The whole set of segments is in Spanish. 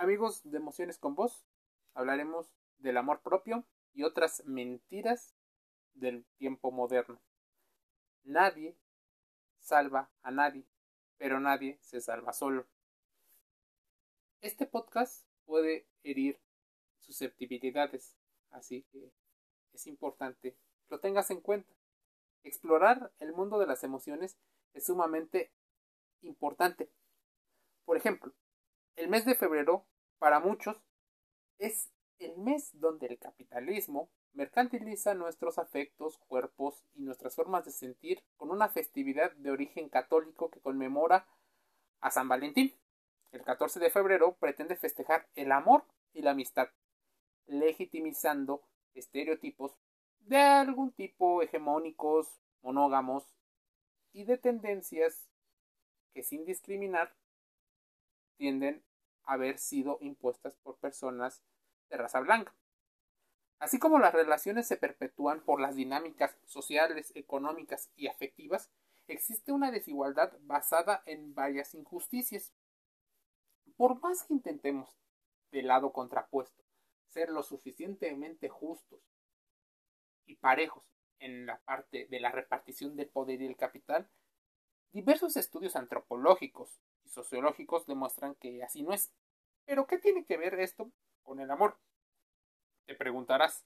Amigos de Emociones con Vos, hablaremos del amor propio y otras mentiras del tiempo moderno. Nadie salva a nadie, pero nadie se salva solo. Este podcast puede herir susceptibilidades, así que es importante lo tengas en cuenta. Explorar el mundo de las emociones es sumamente importante. Por ejemplo, el mes de febrero, para muchos, es el mes donde el capitalismo mercantiliza nuestros afectos, cuerpos y nuestras formas de sentir con una festividad de origen católico que conmemora a San Valentín. El 14 de febrero pretende festejar el amor y la amistad, legitimizando estereotipos de algún tipo hegemónicos, monógamos y de tendencias que sin discriminar tienden haber sido impuestas por personas de raza blanca. Así como las relaciones se perpetúan por las dinámicas sociales, económicas y afectivas, existe una desigualdad basada en varias injusticias. Por más que intentemos, del lado contrapuesto, ser lo suficientemente justos y parejos en la parte de la repartición del poder y el capital, diversos estudios antropológicos sociológicos demuestran que así no es. Pero ¿qué tiene que ver esto con el amor? Te preguntarás.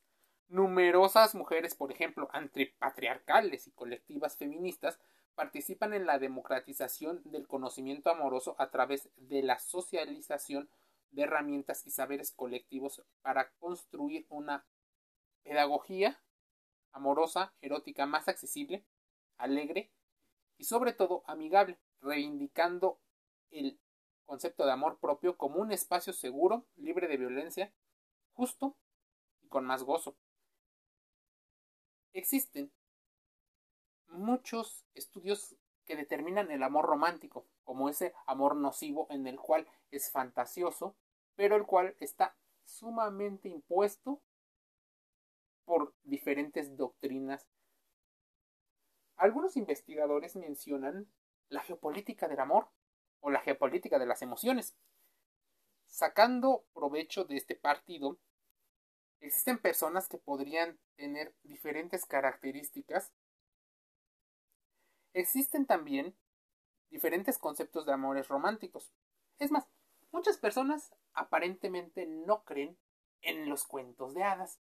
Numerosas mujeres, por ejemplo, antipatriarcales y colectivas feministas, participan en la democratización del conocimiento amoroso a través de la socialización de herramientas y saberes colectivos para construir una pedagogía amorosa, erótica más accesible, alegre y sobre todo amigable, reivindicando el concepto de amor propio como un espacio seguro, libre de violencia, justo y con más gozo. Existen muchos estudios que determinan el amor romántico como ese amor nocivo en el cual es fantasioso, pero el cual está sumamente impuesto por diferentes doctrinas. Algunos investigadores mencionan la geopolítica del amor o la geopolítica de las emociones. Sacando provecho de este partido, existen personas que podrían tener diferentes características. Existen también diferentes conceptos de amores románticos. Es más, muchas personas aparentemente no creen en los cuentos de hadas.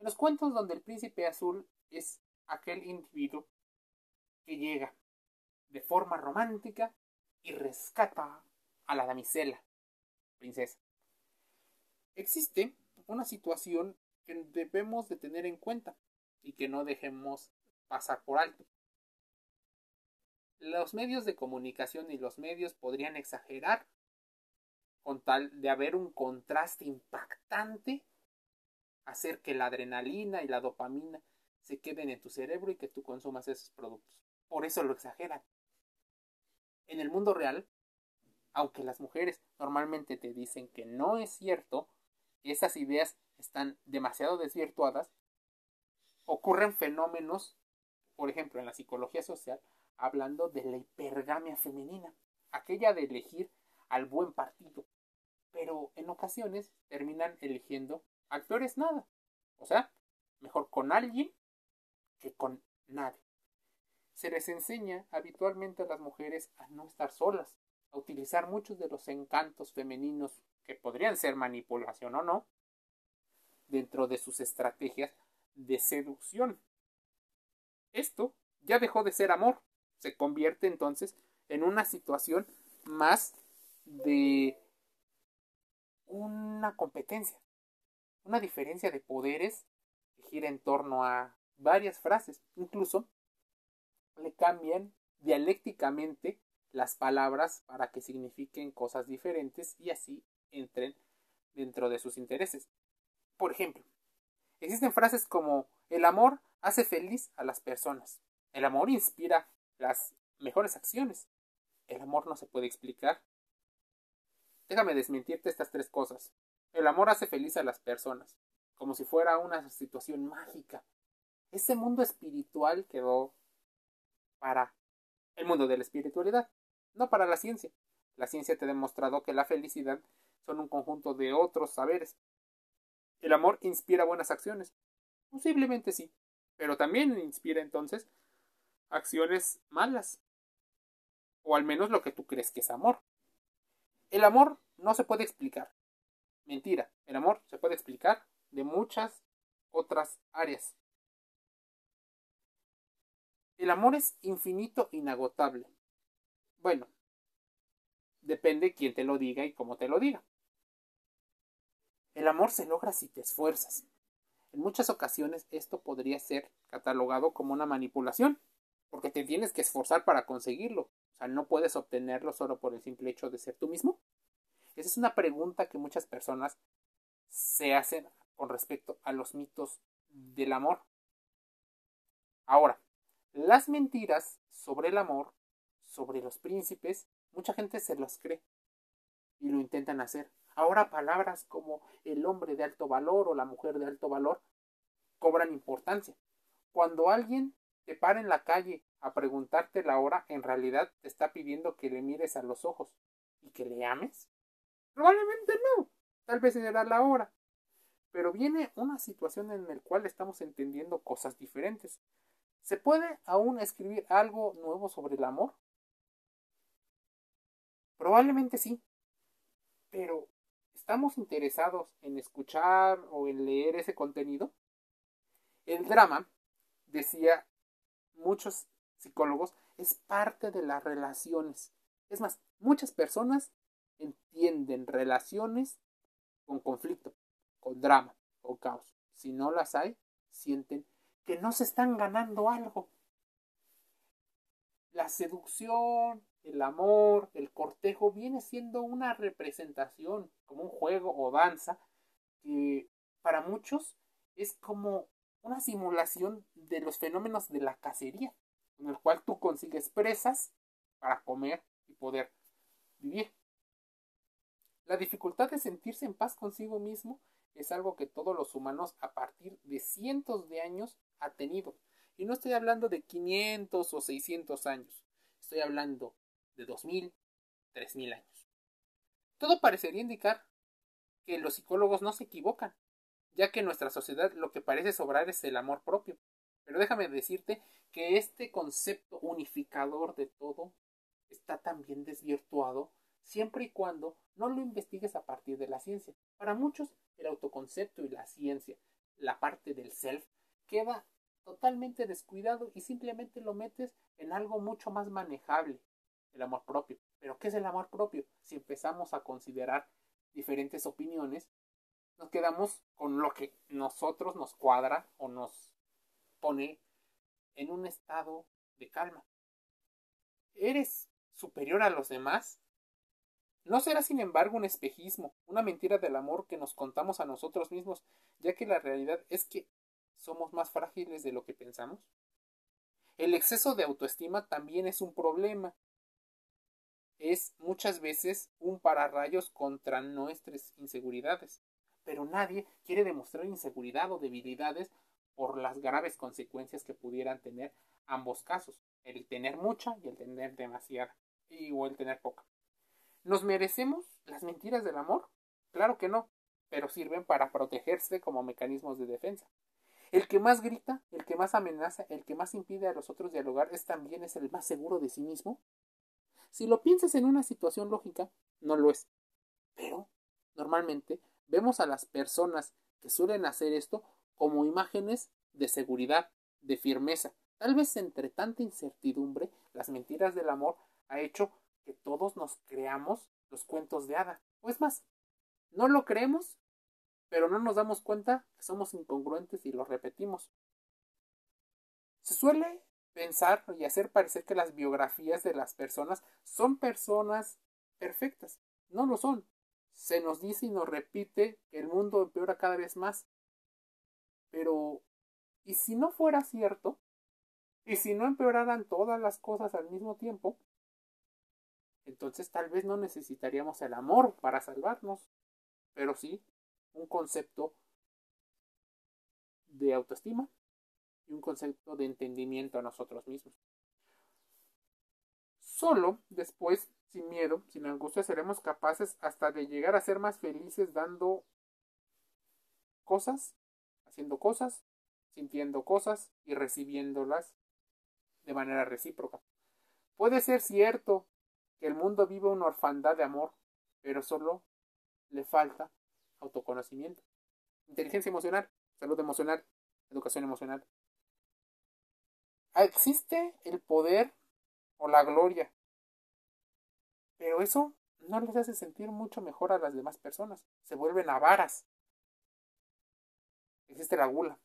En los cuentos donde el príncipe azul es aquel individuo que llega de forma romántica y rescata a la damisela, princesa. Existe una situación que debemos de tener en cuenta y que no dejemos pasar por alto. Los medios de comunicación y los medios podrían exagerar con tal de haber un contraste impactante, hacer que la adrenalina y la dopamina se queden en tu cerebro y que tú consumas esos productos. Por eso lo exageran. En el mundo real, aunque las mujeres normalmente te dicen que no es cierto, esas ideas están demasiado desvirtuadas, ocurren fenómenos, por ejemplo, en la psicología social, hablando de la hipergamia femenina, aquella de elegir al buen partido, pero en ocasiones terminan eligiendo al peor es nada, o sea, mejor con alguien que con nadie se les enseña habitualmente a las mujeres a no estar solas, a utilizar muchos de los encantos femeninos que podrían ser manipulación o no, dentro de sus estrategias de seducción. Esto ya dejó de ser amor, se convierte entonces en una situación más de una competencia, una diferencia de poderes que gira en torno a varias frases, incluso le cambian dialécticamente las palabras para que signifiquen cosas diferentes y así entren dentro de sus intereses. Por ejemplo, existen frases como el amor hace feliz a las personas, el amor inspira las mejores acciones, el amor no se puede explicar. Déjame desmentirte estas tres cosas. El amor hace feliz a las personas, como si fuera una situación mágica. Ese mundo espiritual quedó para el mundo de la espiritualidad, no para la ciencia. La ciencia te ha demostrado que la felicidad son un conjunto de otros saberes. ¿El amor inspira buenas acciones? Posiblemente sí, pero también inspira entonces acciones malas. O al menos lo que tú crees que es amor. El amor no se puede explicar. Mentira, el amor se puede explicar de muchas otras áreas. El amor es infinito, inagotable. Bueno, depende quién te lo diga y cómo te lo diga. El amor se logra si te esfuerzas. En muchas ocasiones esto podría ser catalogado como una manipulación, porque te tienes que esforzar para conseguirlo. O sea, no puedes obtenerlo solo por el simple hecho de ser tú mismo. Esa es una pregunta que muchas personas se hacen con respecto a los mitos del amor. Ahora, las mentiras sobre el amor, sobre los príncipes, mucha gente se los cree y lo intentan hacer. Ahora palabras como el hombre de alto valor o la mujer de alto valor cobran importancia. Cuando alguien te para en la calle a preguntarte la hora, en realidad te está pidiendo que le mires a los ojos y que le ames. Probablemente no. Tal vez será la hora. Pero viene una situación en la cual estamos entendiendo cosas diferentes. ¿Se puede aún escribir algo nuevo sobre el amor? Probablemente sí. Pero ¿estamos interesados en escuchar o en leer ese contenido? El drama, decía muchos psicólogos, es parte de las relaciones. Es más, muchas personas entienden relaciones con conflicto, con drama, con caos. Si no las hay, sienten que no se están ganando algo. La seducción, el amor, el cortejo viene siendo una representación, como un juego o danza, que para muchos es como una simulación de los fenómenos de la cacería, en el cual tú consigues presas para comer y poder vivir. La dificultad de sentirse en paz consigo mismo es algo que todos los humanos a partir de cientos de años ha tenido. Y no estoy hablando de 500 o 600 años, estoy hablando de 2000, 3000 años. Todo parecería indicar que los psicólogos no se equivocan, ya que en nuestra sociedad lo que parece sobrar es el amor propio. Pero déjame decirte que este concepto unificador de todo está también desvirtuado siempre y cuando no lo investigues a partir de la ciencia. Para muchos, el autoconcepto y la ciencia, la parte del self, queda totalmente descuidado y simplemente lo metes en algo mucho más manejable, el amor propio. Pero ¿qué es el amor propio? Si empezamos a considerar diferentes opiniones, nos quedamos con lo que nosotros nos cuadra o nos pone en un estado de calma. ¿Eres superior a los demás? No será, sin embargo, un espejismo, una mentira del amor que nos contamos a nosotros mismos, ya que la realidad es que somos más frágiles de lo que pensamos. El exceso de autoestima también es un problema. Es muchas veces un pararrayos contra nuestras inseguridades. Pero nadie quiere demostrar inseguridad o debilidades por las graves consecuencias que pudieran tener ambos casos, el tener mucha y el tener demasiada, y, o el tener poca. ¿Nos merecemos las mentiras del amor? Claro que no, pero sirven para protegerse como mecanismos de defensa. El que más grita, el que más amenaza, el que más impide a los otros dialogar es también el más seguro de sí mismo. Si lo piensas en una situación lógica, no lo es. Pero, normalmente, vemos a las personas que suelen hacer esto como imágenes de seguridad, de firmeza. Tal vez entre tanta incertidumbre, las mentiras del amor ha hecho que todos nos creamos los cuentos de hada. O es más, no lo creemos, pero no nos damos cuenta que somos incongruentes y lo repetimos. Se suele pensar y hacer parecer que las biografías de las personas son personas perfectas. No lo son. Se nos dice y nos repite que el mundo empeora cada vez más. Pero, ¿y si no fuera cierto? ¿Y si no empeoraran todas las cosas al mismo tiempo? Entonces tal vez no necesitaríamos el amor para salvarnos, pero sí un concepto de autoestima y un concepto de entendimiento a nosotros mismos. Solo después sin miedo, sin angustia, seremos capaces hasta de llegar a ser más felices dando cosas, haciendo cosas, sintiendo cosas y recibiéndolas de manera recíproca. Puede ser cierto el mundo vive una orfandad de amor, pero solo le falta autoconocimiento, inteligencia emocional, salud emocional, educación emocional. Existe el poder o la gloria, pero eso no les hace sentir mucho mejor a las demás personas, se vuelven avaras. Existe la gula.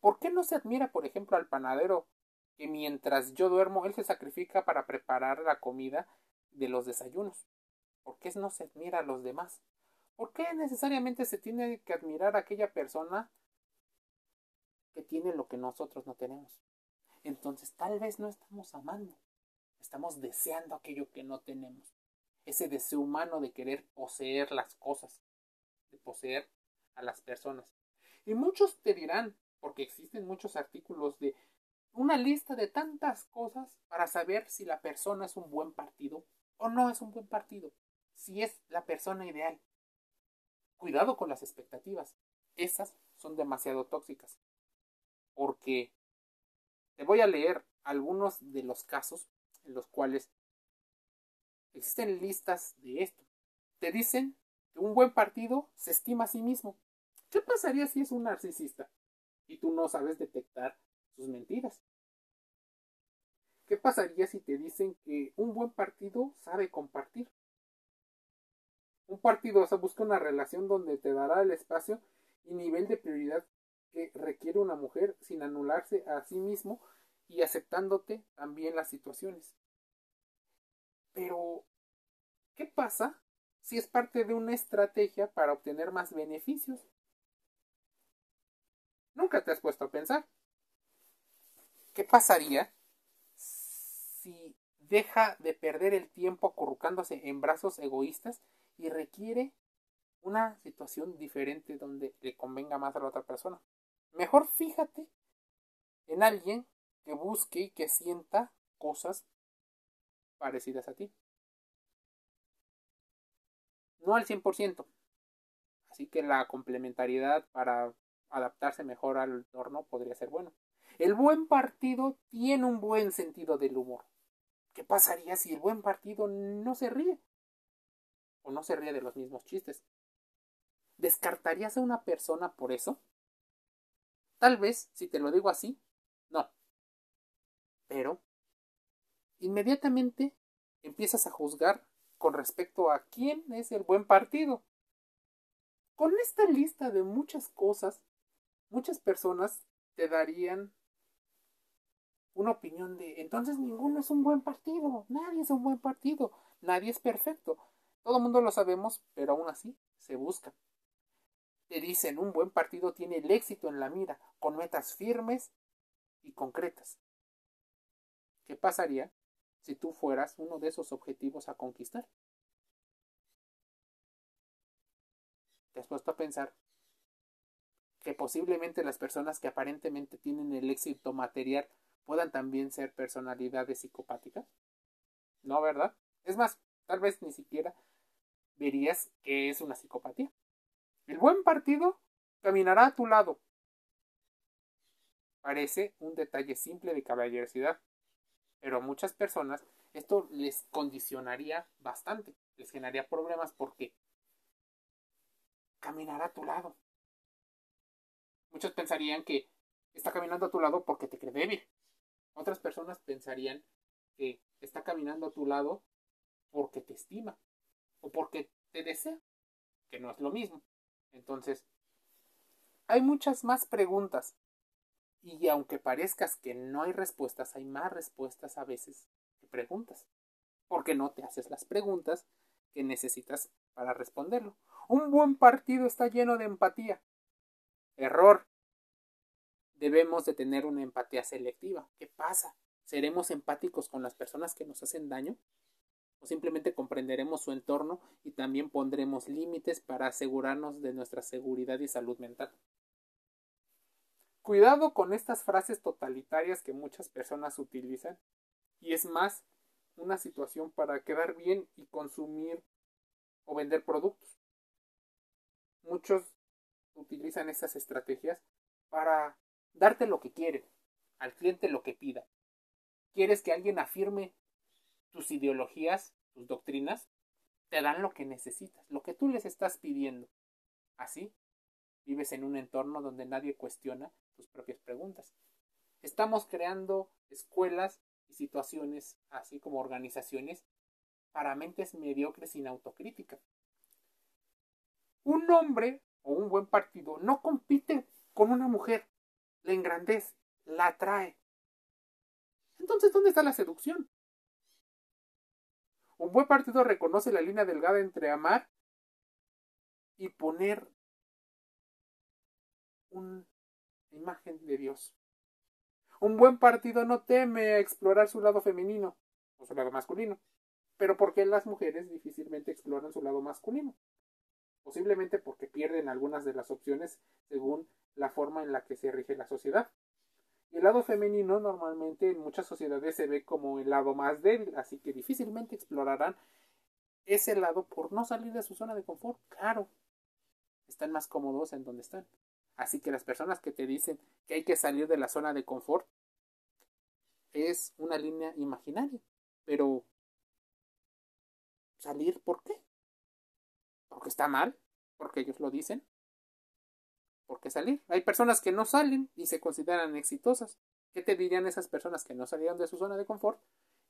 ¿Por qué no se admira, por ejemplo, al panadero que mientras yo duermo, él se sacrifica para preparar la comida de los desayunos? ¿Por qué no se admira a los demás? ¿Por qué necesariamente se tiene que admirar a aquella persona que tiene lo que nosotros no tenemos? Entonces tal vez no estamos amando, estamos deseando aquello que no tenemos. Ese deseo humano de querer poseer las cosas, de poseer a las personas. Y muchos te dirán, porque existen muchos artículos de una lista de tantas cosas para saber si la persona es un buen partido o no es un buen partido, si es la persona ideal. Cuidado con las expectativas, esas son demasiado tóxicas, porque te voy a leer algunos de los casos en los cuales existen listas de esto. Te dicen que un buen partido se estima a sí mismo. ¿Qué pasaría si es un narcisista y tú no sabes detectar sus mentiras? ¿Qué pasaría si te dicen que un buen partido sabe compartir? Un partido busca una relación donde te dará el espacio y nivel de prioridad que requiere una mujer sin anularse a sí mismo y aceptándote también las situaciones. Pero, ¿qué pasa si es parte de una estrategia para obtener más beneficios? Nunca te has puesto a pensar. ¿Qué pasaría si deja de perder el tiempo acurrucándose en brazos egoístas y requiere una situación diferente donde le convenga más a la otra persona? Mejor fíjate en alguien que busque y que sienta cosas parecidas a ti. No al 100%. Así que la complementariedad para adaptarse mejor al entorno podría ser bueno. El buen partido tiene un buen sentido del humor. ¿Qué pasaría si el buen partido no se ríe? O no se ríe de los mismos chistes. ¿Descartarías a una persona por eso? Tal vez, si te lo digo así, no. Pero, inmediatamente empiezas a juzgar con respecto a quién es el buen partido. Con esta lista de muchas cosas, muchas personas te darían una opinión de entonces ninguno es un buen partido, nadie es un buen partido, nadie es perfecto. Todo el mundo lo sabemos, pero aún así se busca. Te dicen un buen partido tiene el éxito en la mira, con metas firmes y concretas. ¿Qué pasaría si tú fueras uno de esos objetivos a conquistar? ¿Te has puesto a pensar que posiblemente las personas que aparentemente tienen el éxito material puedan también ser personalidades psicopáticas? No, ¿verdad? Es más, tal vez ni siquiera verías que es una psicopatía. El buen partido caminará a tu lado. Parece un detalle simple de caballerosidad, pero a muchas personas esto les condicionaría bastante, les generaría problemas porque caminará a tu lado. Muchos pensarían que está caminando a tu lado porque te cree débil. Otras personas pensarían que está caminando a tu lado porque te estima o porque te desea, que no es lo mismo. Entonces, hay muchas más preguntas y aunque parezcas que no hay respuestas, hay más respuestas a veces que preguntas, porque no te haces las preguntas que necesitas para responderlo. Un buen partido está lleno de empatía. Error. Debemos de tener una empatía selectiva. ¿Qué pasa? ¿Seremos empáticos con las personas que nos hacen daño? ¿O simplemente comprenderemos su entorno y también pondremos límites para asegurarnos de nuestra seguridad y salud mental? Cuidado con estas frases totalitarias que muchas personas utilizan. Y es más, una situación para quedar bien y consumir o vender productos. Muchos utilizan esas estrategias para darte lo que quieren, al cliente lo que pida. ¿Quieres que alguien afirme tus ideologías, tus doctrinas? Te dan lo que necesitas, lo que tú les estás pidiendo. Así, vives en un entorno donde nadie cuestiona tus propias preguntas. Estamos creando escuelas y situaciones, así como organizaciones, para mentes mediocres sin autocrítica. Un hombre o un buen partido no compite con una mujer, la engrandece, la atrae. Entonces, ¿dónde está la seducción? Un buen partido reconoce la línea delgada entre amar y poner una imagen de Dios. Un buen partido no teme explorar su lado femenino o su lado masculino, pero porque las mujeres difícilmente exploran su lado masculino. Posiblemente porque pierden algunas de las opciones según la forma en la que se rige la sociedad. Y el lado femenino normalmente en muchas sociedades se ve como el lado más débil, así que difícilmente explorarán ese lado por no salir de su zona de confort. Claro, están más cómodos en donde están. Así que las personas que te dicen que hay que salir de la zona de confort es una línea imaginaria. Pero salir, ¿por qué? ¿Porque está mal? ¿Porque ellos lo dicen? ¿Por qué salir? Hay personas que no salen y se consideran exitosas. ¿Qué te dirían esas personas que no salieron de su zona de confort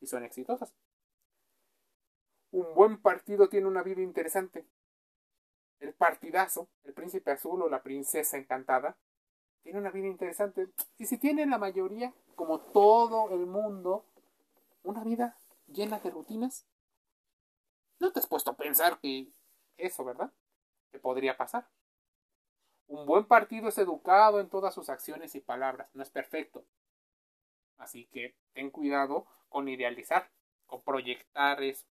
y son exitosas? Un buen partido tiene una vida interesante el partidazo, el príncipe azul o la princesa encantada, tiene una vida interesante. Y si tiene la mayoría, como todo el mundo, una vida llena de rutinas, no te has puesto a pensar que eso, ¿verdad? Que podría pasar. Un buen partido es educado en todas sus acciones y palabras, no es perfecto. Así que ten cuidado con idealizar, con proyectar eso.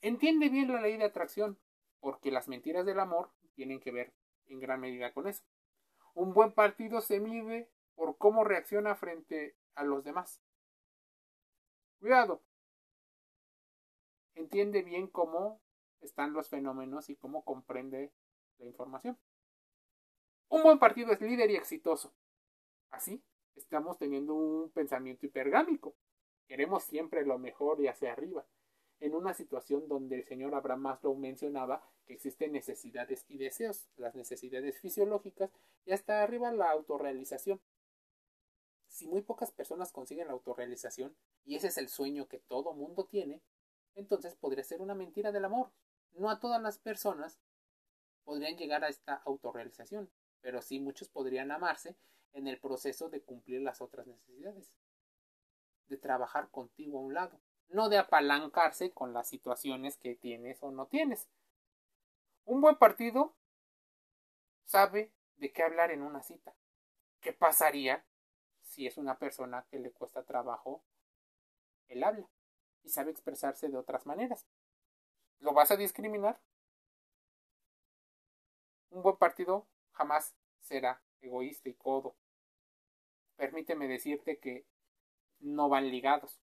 Entiende bien la ley de atracción, porque las mentiras del amor tienen que ver en gran medida con eso. Un buen partido se mide por cómo reacciona frente a los demás. Cuidado. Entiende bien cómo están los fenómenos y cómo comprende la información. Un buen partido es líder y exitoso. Así, estamos teniendo un pensamiento hipergámico. Queremos siempre lo mejor y hacia arriba en una situación donde el señor Abraham Maslow mencionaba que existen necesidades y deseos, las necesidades fisiológicas y hasta arriba la autorrealización. Si muy pocas personas consiguen la autorrealización, y ese es el sueño que todo mundo tiene, entonces podría ser una mentira del amor. No a todas las personas podrían llegar a esta autorrealización, pero sí muchos podrían amarse en el proceso de cumplir las otras necesidades, de trabajar contigo a un lado, no de apalancarse con las situaciones que tienes o no tienes. Un buen partido sabe de qué hablar en una cita. ¿Qué pasaría si es una persona que le cuesta trabajo el habla y sabe expresarse de otras maneras? ¿Lo vas a discriminar? Un buen partido jamás será egoísta y codo. Permíteme decirte que no van ligados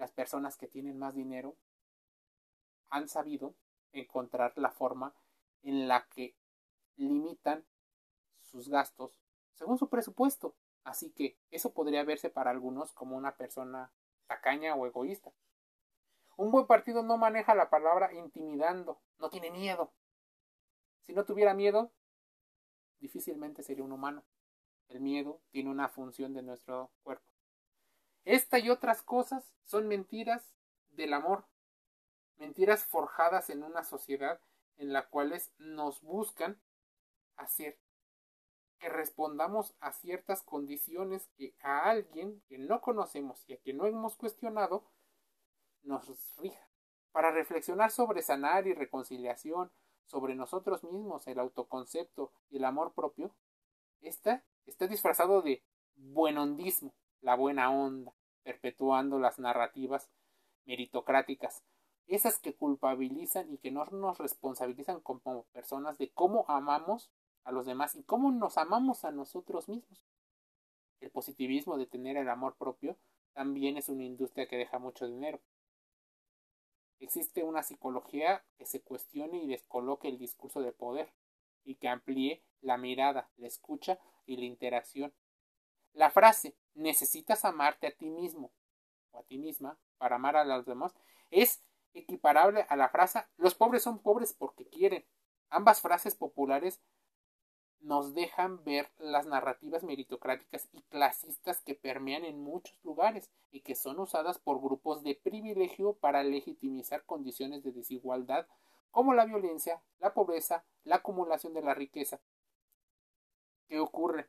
las personas que tienen más dinero han sabido encontrar la forma en la que limitan sus gastos según su presupuesto. Así que eso podría verse para algunos como una persona tacaña o egoísta. Un buen partido no maneja la palabra intimidando, no tiene miedo. Si no tuviera miedo, difícilmente sería un humano. El miedo tiene una función de nuestro cuerpo. Esta y otras cosas son mentiras del amor, mentiras forjadas en una sociedad en la cual nos buscan hacer que respondamos a ciertas condiciones que a alguien que no conocemos y a quien no hemos cuestionado nos rija. Para reflexionar sobre sanar y reconciliación, sobre nosotros mismos, el autoconcepto y el amor propio, esta está disfrazado de buenondismo, la buena onda, perpetuando las narrativas meritocráticas, esas que culpabilizan y que no nos responsabilizan como personas de cómo amamos a los demás y cómo nos amamos a nosotros mismos. El positivismo de tener el amor propio también es una industria que deja mucho dinero. Existe una psicología que se cuestione y descoloque el discurso de poder y que amplíe la mirada, la escucha y la interacción. La frase necesitas amarte a ti mismo o a ti misma para amar a los demás es equiparable a la frase los pobres son pobres porque quieren. Ambas frases populares nos dejan ver las narrativas meritocráticas y clasistas que permean en muchos lugares y que son usadas por grupos de privilegio para legitimizar condiciones de desigualdad como la violencia, la pobreza, la acumulación de la riqueza. ¿Qué ocurre?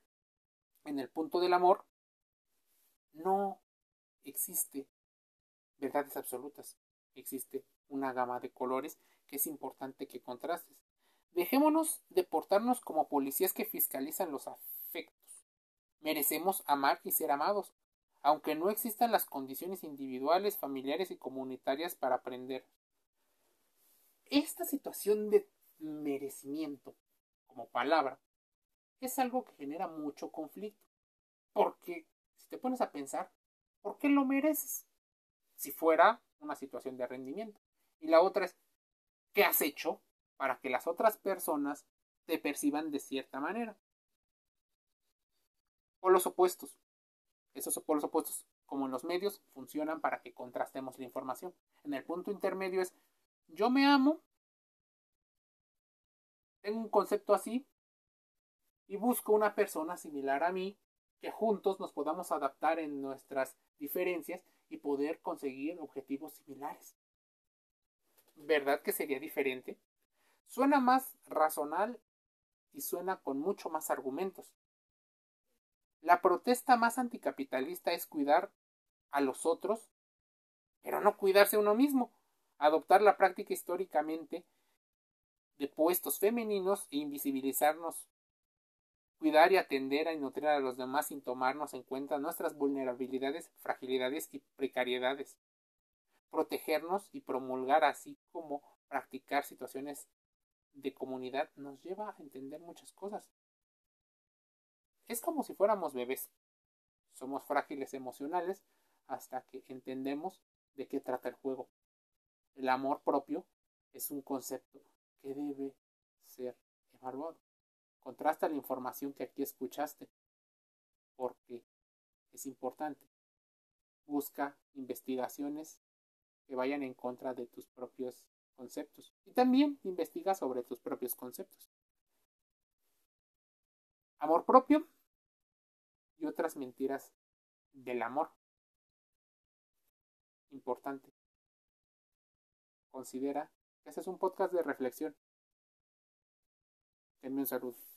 En el punto del amor no existe verdades absolutas, existe una gama de colores que es importante que contrastes. Dejémonos de portarnos como policías que fiscalizan los afectos. Merecemos amar y ser amados, aunque no existan las condiciones individuales, familiares y comunitarias para aprender. Esta situación de merecimiento como palabra es algo que genera mucho conflicto. Porque si te pones a pensar, ¿por qué lo mereces? Si fuera una situación de rendimiento. Y la otra es, ¿qué has hecho para que las otras personas te perciban de cierta manera. O los opuestos. Esos polos opuestos, como en los medios, funcionan para que contrastemos la información. En el punto intermedio es, yo me amo, tengo un concepto así, y busco una persona similar a mí, que juntos nos podamos adaptar en nuestras diferencias y poder conseguir objetivos similares. ¿Verdad que sería diferente? Suena más razonal y suena con mucho más argumentos. La protesta más anticapitalista es cuidar a los otros, pero no cuidarse uno mismo, adoptar la práctica históricamente de puestos femeninos e invisibilizarnos, cuidar y atender y nutrir a los demás sin tomarnos en cuenta nuestras vulnerabilidades, fragilidades y precariedades, protegernos y promulgar así como practicar situaciones de comunidad nos lleva a entender muchas cosas. Es como si fuéramos bebés. Somos frágiles emocionales hasta que entendemos de qué trata el juego. El amor propio es un concepto que debe ser evaluado. Contrasta la información que aquí escuchaste, porque es importante. Busca investigaciones que vayan en contra de tus propios conceptos y también investiga sobre tus propios conceptos. Amor propio y otras mentiras del amor. Importante. Considera que este es un podcast de reflexión. Denme un saludo.